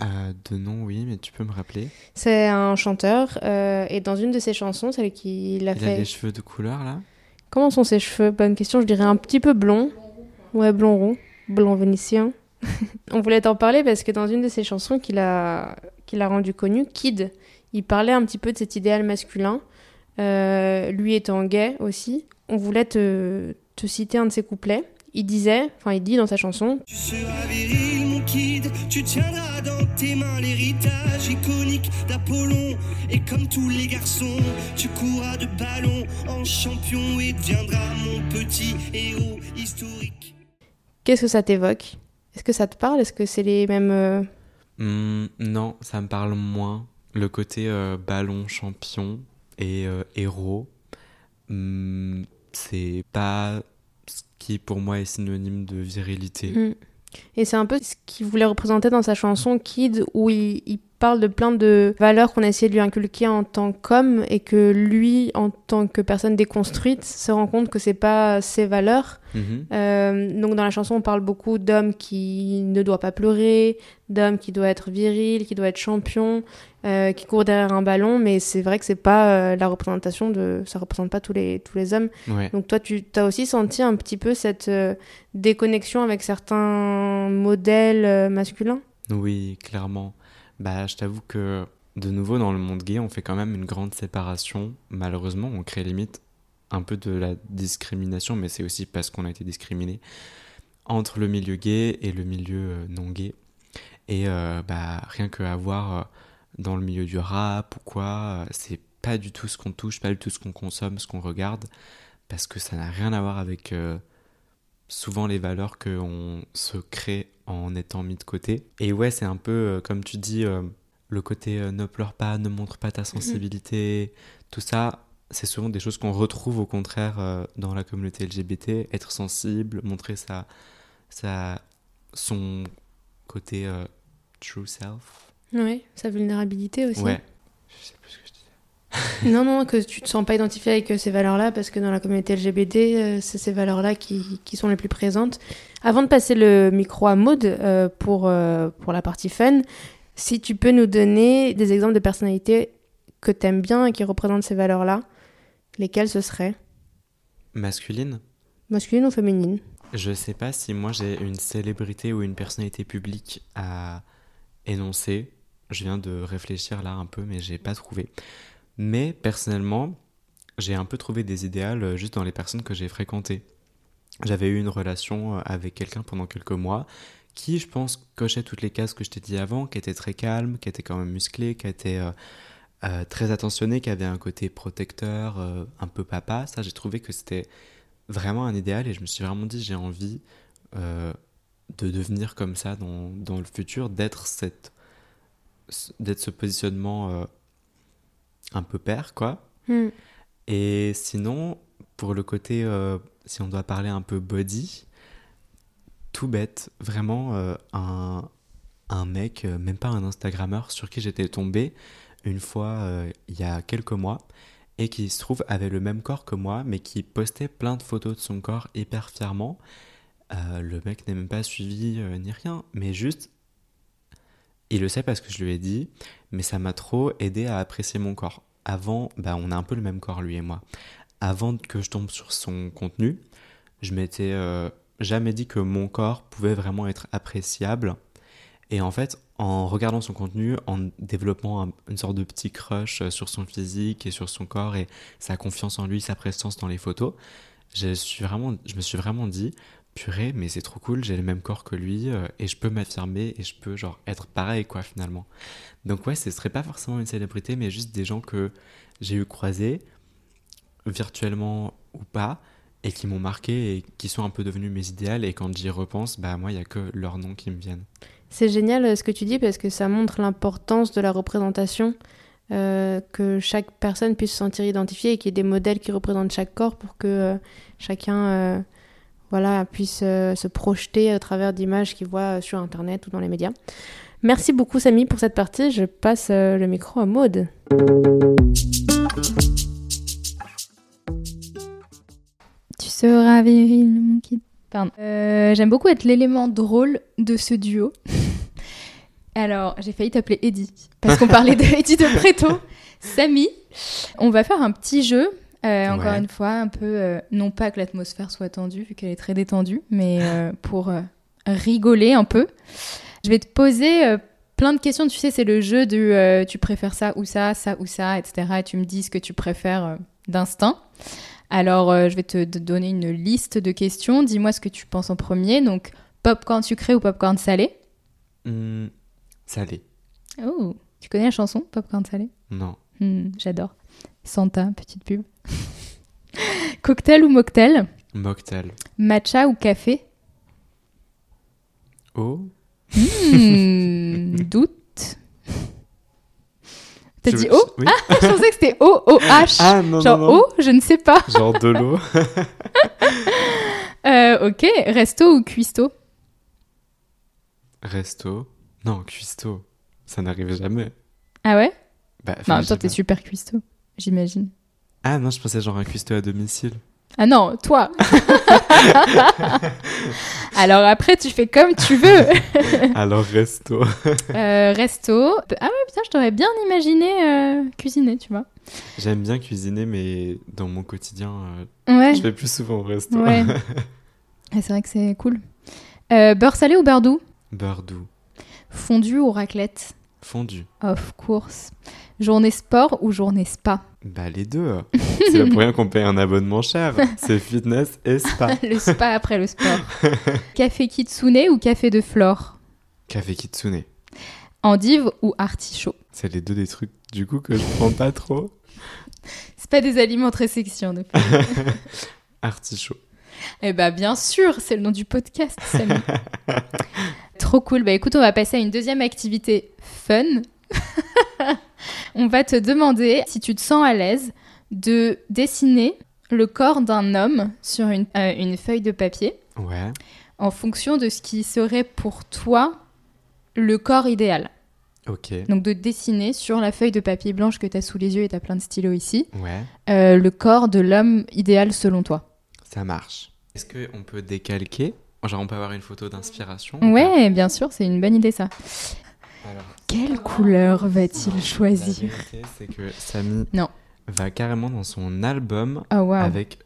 Euh, de nom, oui, mais tu peux me rappeler C'est un chanteur euh, et dans une de ses chansons, celle qu'il a Il fait. a les cheveux de couleur là Comment sont ses cheveux? Bonne question, je dirais un petit peu blond. Ouais, blond roux, blond vénitien. [laughs] On voulait t'en parler parce que dans une de ses chansons qu'il a, qu'il a rendu connue, Kid, il parlait un petit peu de cet idéal masculin, euh, lui étant gay aussi. On voulait te, te citer un de ses couplets. Il disait, enfin il dit dans sa chanson, Tu seras viril, mon kid. Tu tiendras dans tes mains l'héritage iconique d'Apollon. Et comme tous les garçons, tu courras de ballon en champion et deviendras mon petit héros historique. qu'est-ce que ça t'évoque? Est-ce que ça te parle? Est-ce que c'est les mêmes... Hmm, Non, ça me parle moins. Le côté euh, ballon champion et euh, héros, hmm, c'est pas ce qui pour moi est synonyme de virilité. Mm. Et c'est un peu ce qu'il voulait représenter dans sa chanson Kid, où il, parle de plein de valeurs qu'on a essayé de lui inculquer en tant qu'homme et que lui, en tant que personne déconstruite, se rend compte que c'est pas ses valeurs. Mhm. Euh, donc dans la chanson, on parle beaucoup d'homme qui ne doit pas pleurer, d'homme qui doit être viril, qui doit être champion, euh, qui court derrière un ballon, mais c'est vrai que c'est pas euh, la représentation de, ça représente pas tous les tous les hommes. Ouais. Donc toi, tu as aussi senti un petit peu cette déconnexion avec certains modèles masculins? Oui, clairement. Bah, je t'avoue que de nouveau dans le monde gay, on fait quand même une grande séparation. Malheureusement, on crée limite un peu de la discrimination, mais c'est aussi parce qu'on a été discriminé entre le milieu gay et le milieu euh, non gay. Et euh, bah, rien que à voir euh, dans le milieu du rap ou quoi, c'est pas du tout ce qu'on touche, pas du tout ce qu'on consomme, ce qu'on regarde, parce que ça n'a rien à voir avec souvent les valeurs qu'on se crée en étant mis de côté. Et ouais, c'est un peu, euh, comme tu dis, euh, le côté euh, ne pleure pas, ne montre pas ta sensibilité, tout ça, c'est souvent des choses qu'on retrouve au contraire euh, dans la communauté LGBT, être sensible, montrer sa, sa, son côté euh, true self. Oui, sa vulnérabilité aussi. Ouais. Je sais plus ce que je disais. [laughs] [laughs] non, non, que tu te sens pas identifié avec ces valeurs-là, parce que dans la communauté LGBT, euh, c'est ces valeurs-là qui, qui sont les plus présentes. Avant de passer le micro à Maud euh, pour, euh, pour la partie fun, si tu peux nous donner des exemples de personnalités que t'aimes bien et qui représentent ces valeurs-là, lesquelles ce seraient? Masculine? Masculine ou féminine? Je sais pas si moi j'ai une célébrité ou une personnalité publique à énoncer. Je viens de réfléchir là un peu, mais j'ai pas trouvé. Mais personnellement, j'ai un peu trouvé des idéaux euh, juste dans les personnes que j'ai fréquentées. J'avais eu une relation euh, avec quelqu'un pendant quelques mois qui, je pense, cochait toutes les cases que je t'ai dit avant, qui était très calme, qui était quand même musclé, qui était euh, euh, très attentionné, qui avait un côté protecteur, euh, un peu papa. Ça, j'ai trouvé que c'était vraiment un idéal et je me suis vraiment dit j'ai envie de devenir comme ça dans, dans le futur, d'être cette d'être ce positionnement un peu père quoi. Hmm. Et sinon pour le côté si on doit parler un peu body, tout bête, vraiment euh, un mec, euh, même pas un Instagrammeur sur qui j'étais tombé une fois euh, il y a quelques mois et qui se trouve avait le même corps que moi mais qui postait plein de photos de son corps hyper fièrement. Le mec n'est même pas suivi ni rien, mais juste il le sait parce que je lui ai dit, mais ça m'a trop aidé à apprécier mon corps. Avant, bah, on a un peu le même corps lui et moi. Avant que je tombe sur son contenu, je m'étais euh, jamais dit que mon corps pouvait vraiment être appréciable. Et en fait, en regardant son contenu, en développant un- une sorte de petit crush euh, sur son physique et sur son corps et sa confiance en lui, sa présence dans les photos, je, suis vraiment, je me suis vraiment dit, purée, mais c'est trop cool, j'ai le même corps que lui euh, et je peux m'affirmer et je peux genre être pareil quoi finalement. Donc ouais, ce serait pas forcément une célébrité, mais juste des gens que j'ai eu croisés, virtuellement ou pas, et qui m'ont marqué et qui sont un peu devenus mes idéaux. Et quand j'y repense, bah moi, il y a que leurs noms qui me viennent. C'est génial euh, ce que tu dis parce que ça montre l'importance de la représentation, euh, que chaque personne puisse se sentir identifiée et qu'il y ait des modèles qui représentent chaque corps pour que euh, chacun voilà, puisse se projeter à travers d'images qu'il voit sur Internet ou dans les médias. Merci beaucoup Samy pour cette partie. Je passe le micro à Maude. Tu seras viril, mon kid. Pardon. Euh, J'aime beaucoup être l'élément drôle de ce duo. [laughs] Alors, j'ai failli t'appeler Eddie, parce qu'on parlait de Eddie de Preto. [laughs] Samy, on va faire un petit jeu. euh, encore Ouais. une fois, un peu, euh, non pas que l'atmosphère soit tendue, vu qu'elle est très détendue, mais pour rigoler un peu. Je vais te poser plein de questions. Tu sais, c'est le jeu du tu préfères ça ou ça, ça ou ça, etc. Et tu me dis ce que tu préfères d'instinct. Alors, euh, je vais te te donner une liste de questions. Dis-moi ce que tu penses en premier. Donc, popcorn sucré ou popcorn salé? Hmm, salé. Oh, tu connais la chanson Popcorn salé? Non. Hmm, J'adore. Santa, petite pub. [laughs] Cocktail ou mocktail? Mocktail. Matcha ou café? Oh Hmm, [laughs] Doute. T'as dit O Oui. Ah, je pensais que c'était O, O, H. Ah, non, Genre non, non. O, je ne sais pas. Genre de l'eau. [laughs] Euh, ok, resto ou cuisto Resto. Non, cuistot. Ça n'arrive jamais. Ah ouais? Bah, Non, sais t'es super cuistot, j'imagine. Ah non, je pensais genre un cuistot à domicile. Ah non, toi [laughs] Alors après, tu fais comme tu veux. [laughs] Alors resto. Euh, resto. Ah ouais, putain, je t'aurais bien imaginé euh, cuisiner, tu vois. J'aime bien cuisiner, mais dans mon quotidien, euh, Ouais. je vais plus souvent au resto. Ouais. [laughs] Ah, c'est vrai que c'est cool. Beurre salé ou beurre doux? Beurre doux. Fondu ou raclette? Fondu. Of course. Journée sport ou journée spa Bah les deux. [laughs] C'est pour rien qu'on paye un abonnement cher. [laughs] C'est fitness et spa. [laughs] Le spa après le sport. café kitsune ou café de flore Café Kitsune. Endive ou artichaut C'est les deux des trucs du coup que je prends pas trop. C'est pas des aliments très sexy en effet. Artichaut. Eh bah bien sûr, c'est le nom du podcast, Samy. Trop cool. Bah écoute, on va passer à une deuxième activité fun. On va te demander si tu te sens à l'aise de dessiner le corps d'un homme sur une, euh, une feuille de papier Ouais. en fonction de ce qui serait pour toi le corps idéal. Ok. Donc de dessiner sur la feuille de papier blanche que tu as sous les yeux et tu as plein de stylos ici, Ouais. euh, le corps de l'homme idéal selon toi. Ça marche. Est-ce qu'on peut décalquer? Genre on peut avoir une photo d'inspiration Ouais, bien sûr, c'est une bonne idée ça. Alors, Quelle couleur va-t-il choisir c'est que Samy Non. va carrément dans son album Oh avec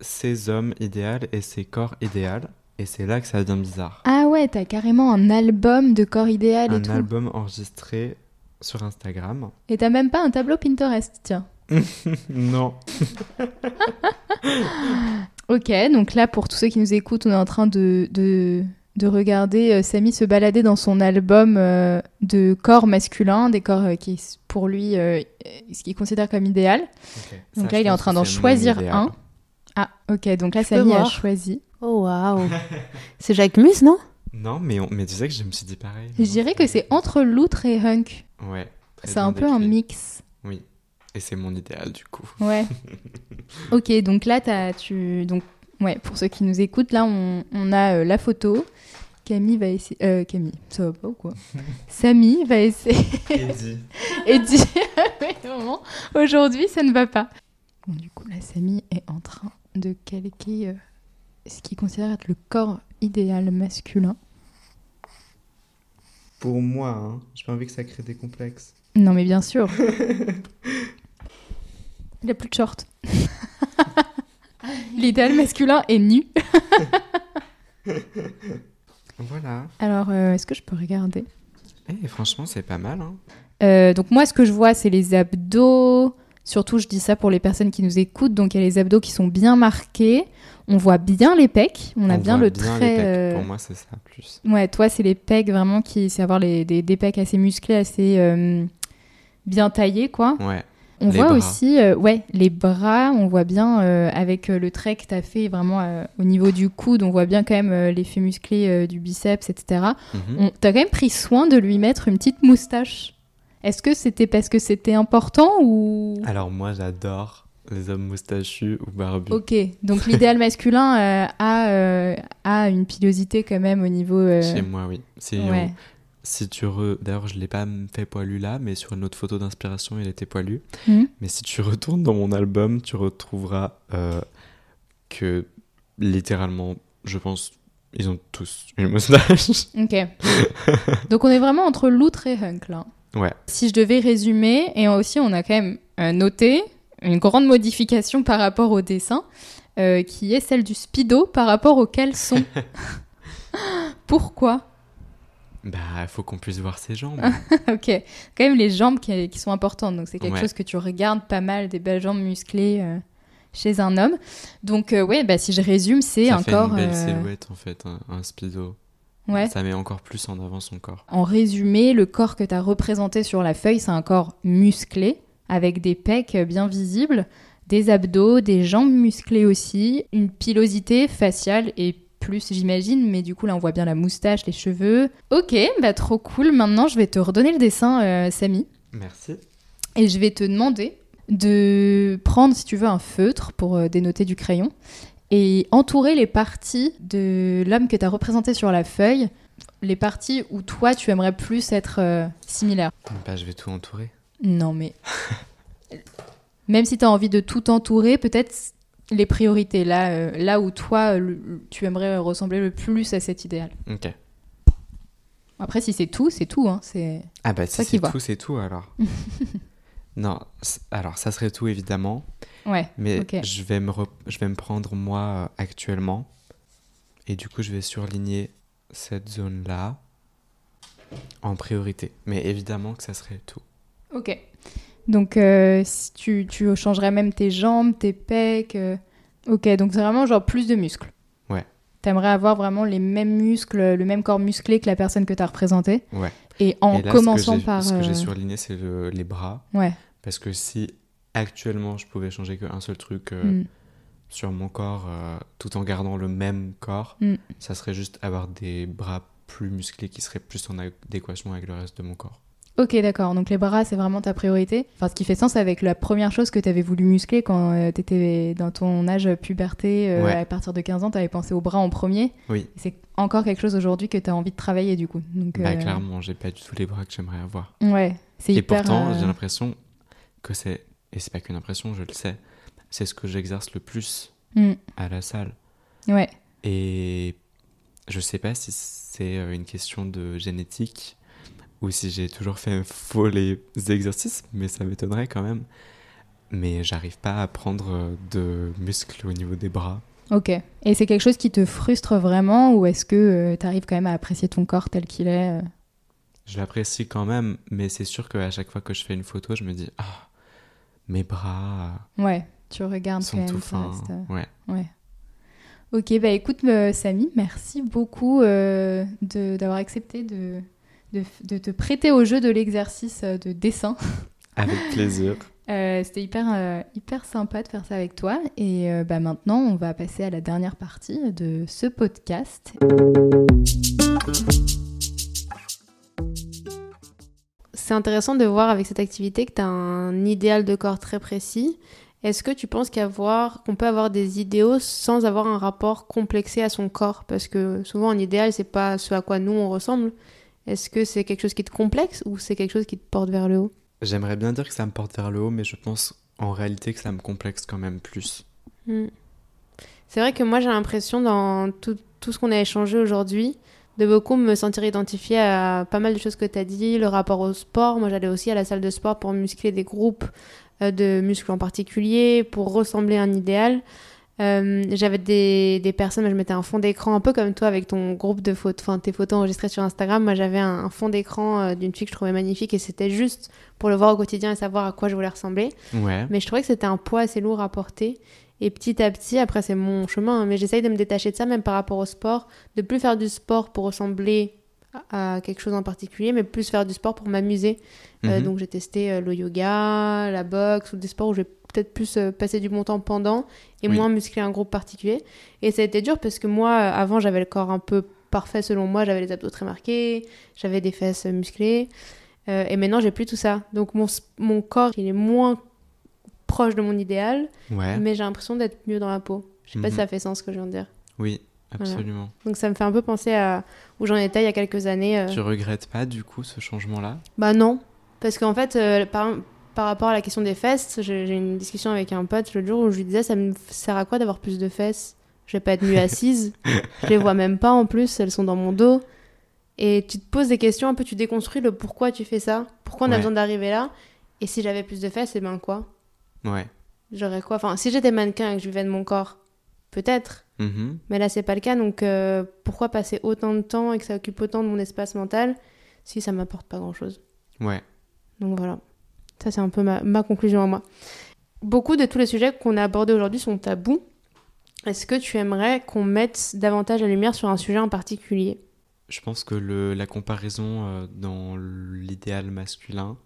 ses hommes idéaux et ses corps idéaux. Et c'est là que ça devient bizarre. Ah ouais, t'as carrément un album de corps idéal et un tout. album enregistré sur Instagram. Et t'as même pas un tableau Pinterest, tiens. [laughs] non. [laughs] Ok, donc là, pour tous ceux qui nous écoutent, on est en train de, de, de regarder euh, Samy se balader dans son album euh, de corps masculin, des corps euh, qui, pour lui, euh, ce qu'il considère comme idéal. Donc Ça, là, il est en train d'en choisir un. Ah, ok, donc là, Je Samy a choisi. Oh waouh. [laughs] C'est Jacques Mus, non? Non, mais, on... mais tu sais que je me suis dit pareil. Je dirais que c'est entre Loutre et Hunk. Ouais. C'est un peu un mix. Oui. Et c'est mon idéal du coup. Ouais. [laughs] ok, donc là, tu, donc, ouais, pour ceux qui nous écoutent, là, on, on a euh, la photo. Camille va essayer. euh, Camille, ça va pas ou quoi? [laughs] Samy va essayer Eddie. [laughs] mais [laughs] vraiment, aujourd'hui, ça ne va pas. Bon, du coup, là, Samy est en train de calquer euh, ce qu'il considère être le corps idéal masculin. Pour moi, hein, j'ai pas envie que ça crée des complexes. Non, mais bien sûr. Il a plus de short. L'idéal masculin est nu. [laughs] Voilà. Alors, euh, est-ce que je peux regarder? Et franchement, c'est pas mal. Hein. Euh, donc moi, ce que je vois, c'est les abdos. Surtout, je dis ça pour les personnes qui nous écoutent. Donc il y a les abdos qui sont bien marqués. On voit bien les pecs. On, a bien voit le bien trait. les pecs. euh, Pour moi, c'est ça plus. Ouais, toi, c'est les pecs vraiment qui, c'est avoir les, des, des pecs assez musclés, assez euh, bien taillés, quoi. Ouais. On Les voit bras. aussi, euh, ouais, les bras. On voit bien euh, avec euh, le trait que t'as fait vraiment euh, au niveau du coude. On voit bien quand même l'effet musclé du biceps, etc. Mhm. On- T'as quand même pris soin de lui mettre une petite moustache. Est-ce que c'était parce que c'était important ou? Alors moi, j'adore les hommes moustachus ou barbus. Ok, donc [laughs] l'idéal masculin a, a une pilosité quand même au niveau. Chez moi, oui. Ouais. Si tu re... D'ailleurs, je l'ai pas fait poilu là, mais sur une autre photo d'inspiration, il était poilu. Mhm. Mais si tu retournes dans mon album, tu retrouveras euh, que littéralement, je pense, ils ont tous une moustache. [laughs] Ok. donc on est vraiment entre loutre et hunk là. ouais. Si je devais résumer, et aussi on a quand même euh, noté une grande modification par rapport au dessin, euh, qui est celle du speedo par rapport au caleçon. [laughs] Pourquoi? Bah, il faut qu'on puisse voir ses jambes. [laughs] Ok, quand même les jambes qui, qui sont importantes, donc c'est quelque Ouais. chose que tu regardes pas mal, des belles jambes musclées euh, chez un homme. Donc euh, ouais, bah, si je résume, c'est un fait corps... une belle euh, silhouette en fait, un, un speedo. ouais. Ça met encore plus en avant son corps. En résumé, le corps que tu as représenté sur la feuille, c'est un corps musclé, avec des pecs bien visibles, des abdos, des jambes musclées aussi, une pilosité faciale et plus, j'imagine, mais du coup, là, on voit bien la moustache, les cheveux. Ok, bah trop cool. Maintenant, je vais te redonner le dessin, euh, Samy, Merci. et je vais te demander de prendre, si tu veux, un feutre pour euh, dénoter du crayon et entourer les parties de l'homme que tu as représenté sur la feuille les parties où toi, tu aimerais plus être euh, similaire. Bah, je vais tout entourer. Non, mais. [laughs] Même si tu as envie de tout entourer, peut-être les priorités, là, euh, là où toi, le- tu aimerais ressembler le plus à cet idéal. Ok. Après, si c'est tout, c'est tout. Hein, c'est... Ah bah si c'est tout, c'est tout alors. [laughs] non, alors ça serait tout évidemment, Ouais, mais je, vais me re- je vais me prendre moi euh, actuellement, et du coup je vais surligner cette zone-là en priorité. Mais évidemment que ça serait tout. Ok. Donc, euh, si tu, tu changerais même tes jambes, tes pecs. euh, Ok, donc c'est vraiment genre plus de muscles. Ouais. T'aimerais avoir vraiment les mêmes muscles, le même corps musclé que la personne que t'as représentée. Ouais. Et en et là, commençant par. Ce que j'ai euh, surligné, c'est le- les bras, Ouais. parce que si actuellement je pouvais changer qu'un seul truc euh, Mm. sur mon corps, euh, tout en gardant le même corps, Mm. ça serait juste avoir des bras plus musclés qui seraient plus en adéquation avec le reste de mon corps. Ok, d'accord. Donc les bras, c'est vraiment ta priorité. Enfin, ce qui fait sens avec la première chose que tu avais voulu muscler quand tu étais dans ton âge puberté, euh, Ouais. à partir de 15 ans, tu avais pensé aux bras en premier. Oui. C'est encore quelque chose aujourd'hui que tu as envie de travailler du coup. Donc, Bah euh, clairement, j'ai pas du tout les bras que j'aimerais avoir. Ouais, c'est Et hyper. pourtant, euh, j'ai l'impression que c'est, et c'est pas qu'une impression, je le sais, c'est ce que j'exerce le plus mm, à la salle. Ouais. Et je sais pas si c'est euh, une question de génétique ou si j'ai toujours fait faux les exercices, mais ça m'étonnerait quand même. Mais j'arrive pas à prendre euh, de muscles au niveau des bras. Ok. Et c'est quelque chose qui te frustre vraiment ou est-ce que tu arrives quand même à apprécier ton corps tel qu'il est euh? Je l'apprécie quand même, mais c'est sûr qu'à chaque fois que je fais une photo, je me dis Ah, mes bras Ouais, tu regardes sont quand même. tout ça fins. reste, euh, Ouais. Ouais. Ok, bah écoute, euh, Samy, merci beaucoup euh, d'avoir accepté de, de, de te prêter au jeu de l'exercice euh, de dessin. [laughs] Avec plaisir. [laughs] Euh, C'était hyper, euh, hyper sympa de faire ça avec toi. Et euh, bah, maintenant, on va passer à la dernière partie de ce podcast. C'est intéressant de voir avec cette activité que tu as un idéal de corps très précis. Est-ce que tu penses qu'avoir, qu'on peut avoir des idéaux sans avoir un rapport complexé à son corps? Parce que souvent, un idéal, c'est pas ce à quoi nous on ressemble. Est-ce que c'est quelque chose qui te complexe ou c'est quelque chose qui te porte vers le haut? J'aimerais bien dire que ça me porte vers le haut, mais je pense en réalité que ça me complexe quand même plus. Hmm. C'est vrai que moi j'ai l'impression dans tout, tout ce qu'on a échangé aujourd'hui de beaucoup me sentir identifiée à pas mal de choses que tu as dit, le rapport au sport. Moi j'allais aussi à la salle de sport pour muscler des groupes euh, de muscles en particulier, pour ressembler à un idéal. Euh, J'avais des, des personnes, je mettais un fond d'écran un peu comme toi avec ton groupe de photos, enfin tes photos enregistrées sur Instagram. Moi j'avais un, un fond d'écran euh, d'une fille que je trouvais magnifique et c'était juste pour le voir au quotidien et savoir à quoi je voulais ressembler. Ouais. Mais je trouvais que c'était un poids assez lourd à porter. Et petit à petit, après c'est mon chemin, hein, mais j'essaye de me détacher de ça, même par rapport au sport, de plus faire du sport pour ressembler à quelque chose en particulier, mais plus faire du sport pour m'amuser. Euh, Mhm. donc j'ai testé le yoga, la boxe, ou des sports où je vais peut-être plus euh, passer du bon temps pendant et Oui. moins muscler un groupe particulier. Et ça a été dur parce que moi, euh, avant, j'avais le corps un peu parfait selon moi, j'avais les abdos très marqués, j'avais des fesses musclées. Euh, et maintenant, j'ai plus tout ça. Donc mon, mon corps, il est moins proche de mon idéal, Ouais. mais j'ai l'impression d'être mieux dans la peau. Je sais pas si Mhm. ça fait sens ce que je viens de dire. Oui, absolument. Donc ça me fait un peu penser à où j'en étais il y a quelques années. euh. Tu regrettes pas du coup ce changement-là? Bah non, parce qu'en fait, euh, par, par rapport à la question des fesses, j'ai une discussion avec un pote l'autre jour où je lui disais ça me sert à quoi d'avoir plus de fesses? Je vais pas être mieux assise, je les vois même pas en plus, elles sont dans mon dos. Et tu te poses des questions, un peu tu déconstruis le pourquoi tu fais ça, pourquoi on a besoin d'arriver là, et si j'avais plus de fesses, et ben quoi? Ouais. J'aurais quoi? Enfin, si j'étais mannequin et que je vivais de mon corps, peut-être. Mhm. Mais là, c'est pas le cas, donc euh, pourquoi passer autant de temps et que ça occupe autant de mon espace mental si ça m'apporte pas grand-chose? Ouais. Donc voilà, ça c'est un peu ma, ma conclusion à moi. Beaucoup de tous les sujets qu'on a abordés aujourd'hui sont tabous. Est-ce que tu aimerais qu'on mette davantage la lumière sur un sujet en particulier? Je pense que le, la comparaison euh, dans l'idéal masculin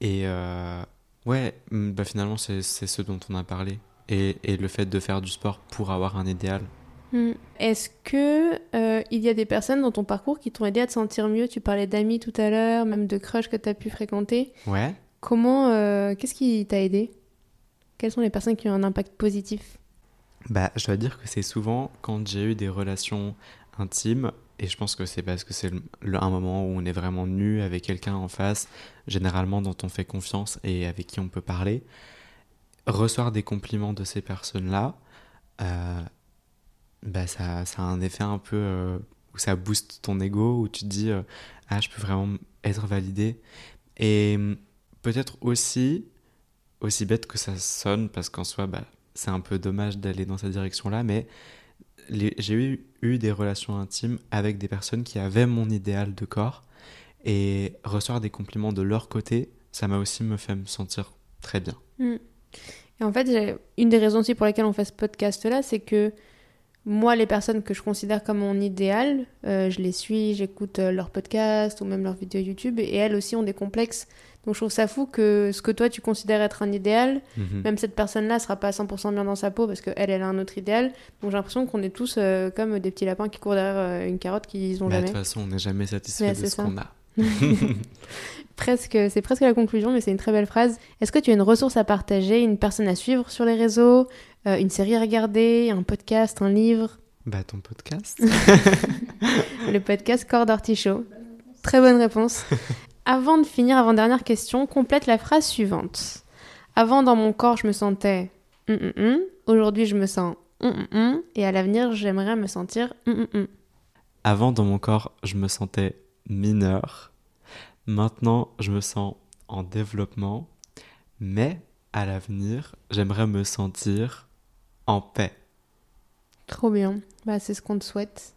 et euh, ouais, mm, bah finalement c'est c'est ce dont on a parlé et, et le fait de faire du sport pour avoir un idéal. Hmm. Est-ce que euh, il y a des personnes dans ton parcours qui t'ont aidé à te sentir mieux? Tu parlais d'amis tout à l'heure, même de crush que tu as pu fréquenter. Ouais. Comment, euh, qu'est-ce qui t'a aidé? Quelles sont les personnes qui ont un impact positif? Bah je dois dire que c'est souvent quand j'ai eu des relations intime. Et je pense que c'est parce que c'est un moment où on est vraiment nu avec quelqu'un en face, généralement dont on fait confiance et avec qui on peut parler. Recevoir des compliments de ces personnes-là, euh, bah ça, ça a un effet un peu euh, où ça booste ton ego, où tu te dis Ah, je peux vraiment être validé. Et peut-être aussi, aussi bête que ça sonne, parce qu'en soi, bah, c'est un peu dommage d'aller dans cette direction-là, mais j'ai eu, des relations intimes avec des personnes qui avaient mon idéal de corps et recevoir des compliments de leur côté, ça m'a aussi me fait me sentir très bien. Mm. Et en fait, une des raisons aussi pour lesquelles on fait ce podcast-là, c'est que moi, les personnes que je considère comme mon idéal, euh, je les suis, j'écoute euh, leurs podcasts ou même leurs vidéos YouTube, et elles aussi ont des complexes. Donc je trouve ça fou que ce que toi tu considères être un idéal, Mhm. même cette personne-là sera pas à 100% bien dans sa peau parce qu'elle, elle a un autre idéal. Donc j'ai l'impression qu'on est tous euh, comme des petits lapins qui courent derrière euh, une carotte qu'ils ont Bah, de jamais. toute façon, on n'est jamais satisfait de c'est ce qu'on a. [laughs] [laughs] Presque, c'est presque la conclusion, mais c'est une très belle phrase. Est-ce que tu as une ressource à partager, une personne à suivre sur les réseaux, euh, une série à regarder, un podcast, un livre? Bah, ton podcast [laughs] Le podcast Corps d'Artichaut. Très bonne réponse. Avant de finir, avant-dernière question, complète la phrase suivante. Avant, dans mon corps, je me sentais hum, hum, hum. Aujourd'hui, je me sens hum, hum, hum. Et à l'avenir, j'aimerais me sentir. Avant, dans mon corps, je me sentais mineur. Maintenant, je me sens en développement. Mais à l'avenir, j'aimerais me sentir en paix. Trop bien. Bah, c'est ce qu'on te souhaite.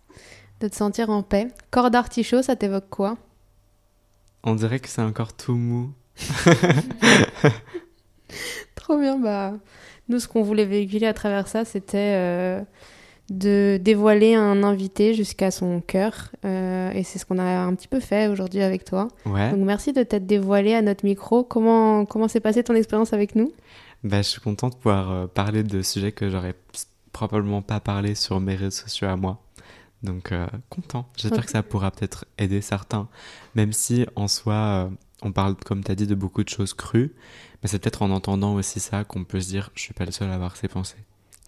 De te sentir en paix. Corps d'artichaut, ça t'évoque quoi? On dirait que c'est encore tout mou. [laughs] Trop bien, bah. Nous, ce qu'on voulait véhiculer à travers ça, c'était euh, de dévoiler un invité jusqu'à son cœur. Euh, et c'est ce qu'on a un petit peu fait aujourd'hui avec toi. Ouais. Donc merci de t'être dévoilé à notre micro. Comment comment s'est passée ton expérience avec nous? Bah, je suis contente de pouvoir euh, parler de sujets que j'aurais probablement pas parlé sur mes réseaux sociaux à moi. Donc, euh, content. J'espère que ça pourra peut-être aider certains. Même si, en soi, euh, on parle, comme tu as dit, de beaucoup de choses crues. Mais c'est peut-être en entendant aussi ça qu'on peut se dire je suis pas le seul à avoir ces pensées.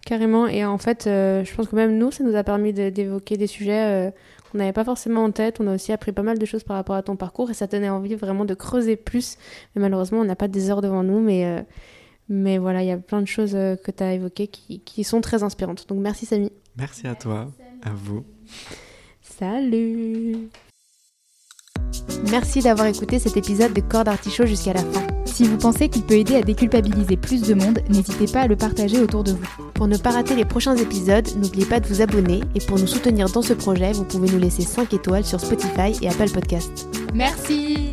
Carrément. Et en fait, euh, je pense que même nous, ça nous a permis de- d'évoquer des sujets euh, qu'on n'avait pas forcément en tête. On a aussi appris pas mal de choses par rapport à ton parcours et ça tenait envie vraiment de creuser plus. Mais malheureusement, on n'a pas des heures devant nous. Mais, euh, mais voilà, il y a plein de choses que tu as évoquées qui, qui sont très inspirantes. Donc merci, Samy. Merci à toi, à vous. Salut Merci d'avoir écouté cet épisode de Corps d'Artichaut jusqu'à la fin. Si vous pensez qu'il peut aider à déculpabiliser plus de monde, n'hésitez pas à le partager autour de vous. Pour ne pas rater les prochains épisodes, n'oubliez pas de vous abonner et pour nous soutenir dans ce projet, vous pouvez nous laisser 5 étoiles sur Spotify et Apple Podcast. Merci